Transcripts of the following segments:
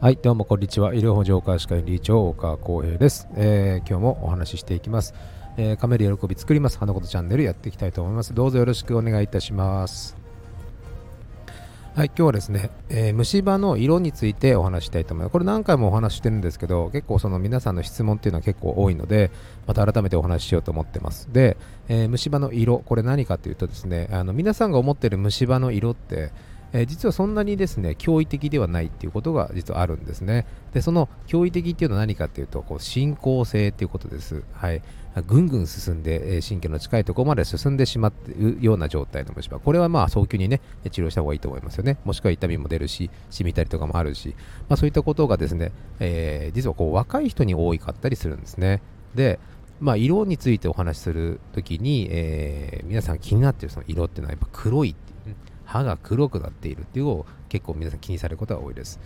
はい、どうもこんにちは。医療法上科歯科医理長岡浩平です、えー今日もお話ししていきます。えー、噛める喜び作ります。花ことチャンネルやっていきたいと思います。どうぞよろしくお願いいたします。はい、今日はですね、えー虫歯の色についてお話ししたいと思います。これ何回もお話ししてるんですけど、結構その皆さんの質問っていうのは結構多いので、また改めてお話ししようと思ってます。で、えー虫歯の色、これ何かというとですね、あの皆さんが思ってる虫歯の色って、えー実はそんなにですね驚異的ではないっていうことが実はあるんですね。で、その驚異的っていうのは何かっていうと、こう進行性っていうことです。はい。ぐんぐん進んで、えー神経の近いところまで進んでしまっているような状態の虫歯。これはまあ早急にね、治療した方がいいと思いますよね。もしくは痛みも出るし、染みたりとかもあるし、まあそういったことがですね、えー実はこう若い人に多かったりするんですね。で、まあ、色についてお話しするときに、えー皆さん気になっているその色っていうのはやっぱ黒いっていうね歯が黒くなっているっていうのを結構皆さん気にされることが多いです。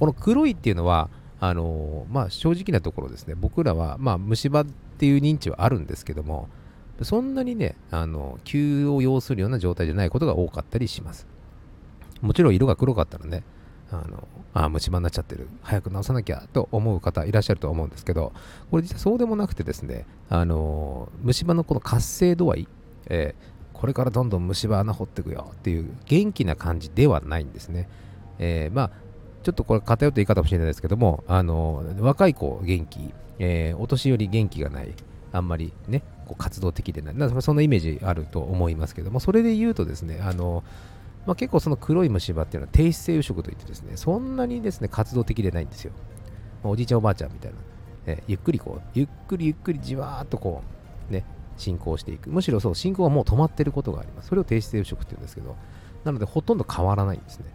この黒いっていうのは、あのまあ、正直なところですね、僕らは、まあ、虫歯っていう認知はあるんですけども、そんなにね、あの急を要するような状態じゃないことが多かったりします。もちろん色が黒かったらね、あのあ虫歯になっちゃってる、早く治さなきゃと思う方いらっしゃると思うんですけど、これ実はそうでもなくてですね、あの虫歯のこの活性度合い、えーこれからどんどん虫歯穴掘っていくよっていう元気な感じではないんですね。えーまあちょっとこれ偏った言い方かもしれないですけども、あの若い子元気、えーお年寄り元気がない、あんまりね、こう活動的でない、なんそんなイメージあると思いますけども、それで言うとですね、あのまあ、結構その黒い虫歯っていうのは低姿勢腐食といってですね、そんなにですね、活動的でないんですよ。まあおじいちゃんおばあちゃんみたいな、えーゆっくりこう、ゆっくりゆっくりじわーっとこう、ね、進行していく。むしろそう、進行がもう止まってることがあります。それを低姿勢腐食って言うんですけど、なのでほとんど変わらないんですね。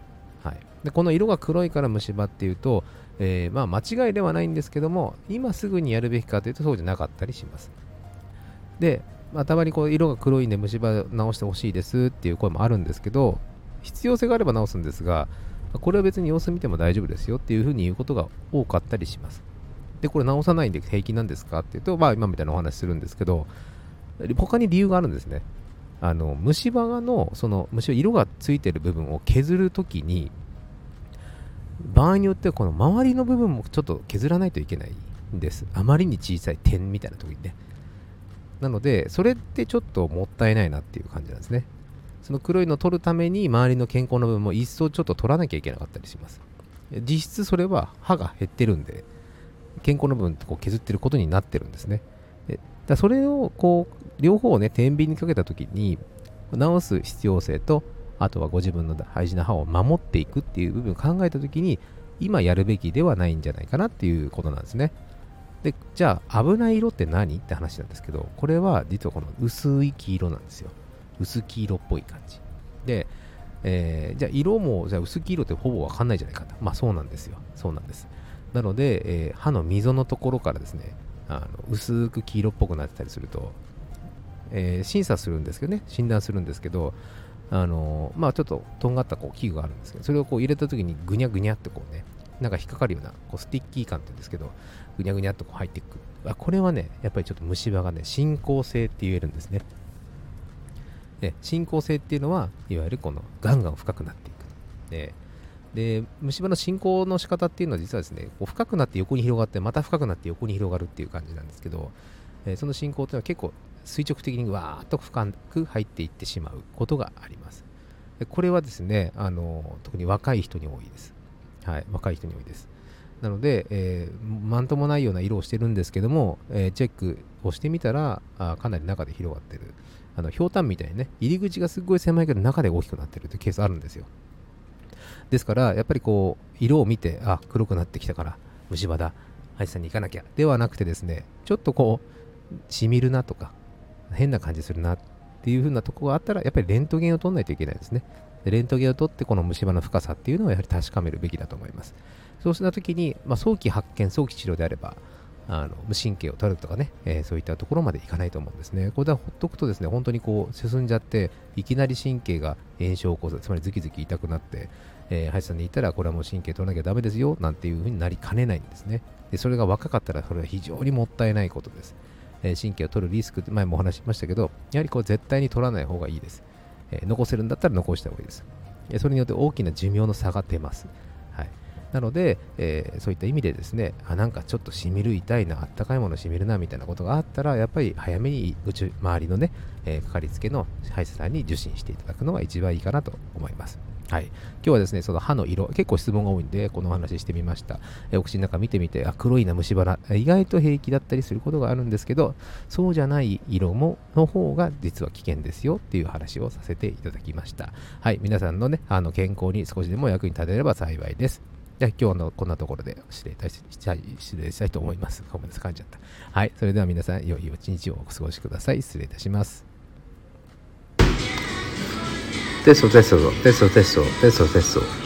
はい。で、この色が黒いから虫歯っていうと、えーまあ間違いではないんですけども、今すぐにやるべきかというとそうじゃなかったりします。で、まあ、たまにこう色が黒いんで虫歯直してほしいですっていう声もあるんですけど、必要性があれば直すんですが、これは別に様子見ても大丈夫ですよっていうふうに言うことが多かったりします。で、これ直さないんで平気なんですかっていうと、まあ今みたいなお話するんですけど、他に理由があるんですね。あの虫歯のその虫歯色がついてる部分を削るときに場合によってはこの周りの部分もちょっと削らないといけないんです。あまりに小さい点みたいな時にね。なのでそれってちょっともったいないなっていう感じなんですね。その黒いのを取るために周りの健康の部分も一層ちょっと取らなきゃいけなかったりします。実質それは歯が減ってるんで健康の部分ってこう削ってることになってるんですね。でだそれをこう両方をね天秤にかけた時に直す必要性とあとはご自分の大事な歯を守っていくっていう部分を考えた時に今やるべきではないんじゃないかなっていうことなんですね。でじゃあ危ない色って何って話なんですけどこれは実はこの薄い黄色なんですよ。薄黄色っぽい感じ。で、えーじゃあ色もじゃあ薄黄色ってほぼわかんないじゃないかと。まあそうなんですよ。そうなんです。なので、えー歯の溝のところからですねあの薄く黄色っぽくなってたりすると、えー審査するんですけどね診断するんですけどあのーまあちょっととんがったこう器具があるんですけどそれをこう入れた時にぐにゃぐにゃってこうねなんか引っかかるようなこう sticky 感って言うんですけどぐにゃぐにゃっとこう入っていく。あこれはねやっぱりちょっと虫歯がね進行性って言えるんですね。で進行性っていうのはいわゆるこのガンガン深くなっていく。でで虫歯の進行の仕方っていうのは実はですねこう深くなって横に広がってまた深くなって横に広がるっていう感じなんですけど、えーその進行っていうのは結構垂直的にわーっと深く入っていってしまうことがあります。でこれはですねあの特に若い人に多いです。はい若い人に多いです。なので、えー、なんともないような色をしてるんですけども、えーチェックをしてみたらあかなり中で広がってる。あのひょうたんみたいにね入り口がすごい狭いけど中で大きくなってるというケースあるんですよ。ですからやっぱりこう色を見てあ黒くなってきたから虫歯だ。歯医者さんに行かなきゃ。ではなくてですねちょっとこうしみるなとか変な感じするなっていう風なとこがあったらやっぱりレントゲンを取らないといけないですねでレントゲンを取ってこの虫歯の深さっていうのをやはり確かめるべきだと思いますそうした時に、まあ、早期発見早期治療であればあの無神経を取るとかね、えーそういったところまでいかないと思うんですね。これでほっとくとですね、本当にこう進んじゃって、いきなり神経が炎症を起こす、つまりズキズキ痛くなって、えー歯医者さんに行ったら、これはもう神経取らなきゃダメですよ、なんていう風になりかねないんですね。で、それが若かったら、それは非常にもったいないことです。え神経を取るリスクって前もお話ししましたけど、やはりこう絶対に取らない方がいいです。え残せるんだったら残した方がいいです。えそれによって大きな寿命の差が出ます。はい。なので、えー、そういった意味でですねあなんかちょっとしみる痛いなあったかいものしみるなみたいなことがあったらやっぱり早めに宇宙周りのね、えー、かかりつけの歯医者さんに受診していただくのが一番いいかなと思いますはい、今日はですね、その歯の色、結構質問が多いんで、このお話してみました。えお口の中見てみて、あ、黒いな虫歯、意外と平気だったりすることがあるんですけど、そうじゃない色も、の方が実は危険ですよっていう話をさせていただきました。はい、皆さんのね、あの健康に少しでも役に立てれば幸いです。じゃあ今日のこんなところで失礼たしたい、失礼したいと思います。ごめんなさい、噛んじゃった。はい、それでは皆さん、良い一日をお過ごしください。失礼いたします。テストテストテストテストテストテスト